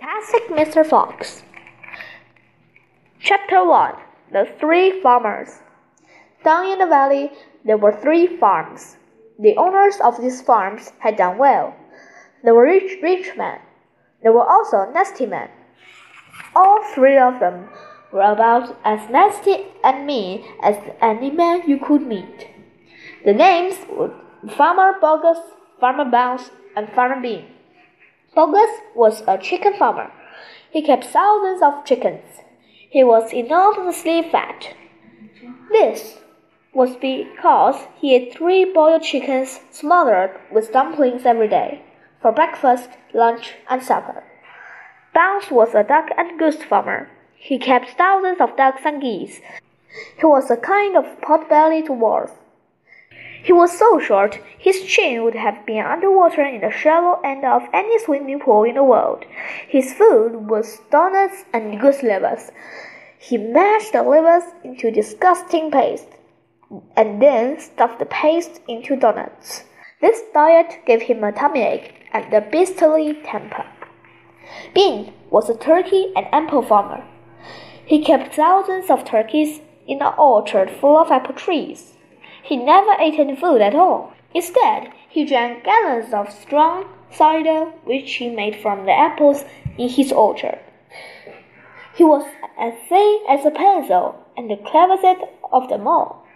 Fantastic Mr. Fox. Chapter 1 The Three Farmers. Down in the valley, there were three farms. The owners of these farms had done well. They were rich, rich men. They were also nasty men. All three of them were about as nasty and mean as any man you could meet. The names were Farmer Boggis, Farmer Bunce, and Farmer Bean. Boggis was a chicken farmer. He kept thousands of chickens. He was enormously fat. This was because he ate three boiled chickens smothered with dumplings every day for breakfast, lunch, and supper. Bunce was a duck and goose farmer. He kept thousands of ducks and geese. He was a kind of pot-bellied dwarf. He was so short, his chin would have been underwater in the shallow end of any swimming pool in the world. His food was donuts and goose livers. He mashed the livers into disgusting paste and then stuffed the paste into donuts. This diet gave him a tummy ache and a beastly temper. Bean was a turkey and apple farmer. He kept thousands of turkeys in an orchard full of apple trees. He never ate any food at all. Instead, he drank gallons of strong cider which he made from the apples in his orchard. He was as thin as a pencil and the cleverest of them all.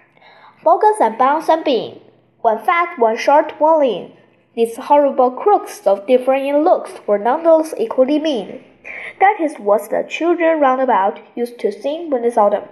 Boggis and Bunce and Bean, one fat, one short, one lean. These horrible crooks of differing looks were nonetheless equally mean. That is what the children round about used to sing when they saw them.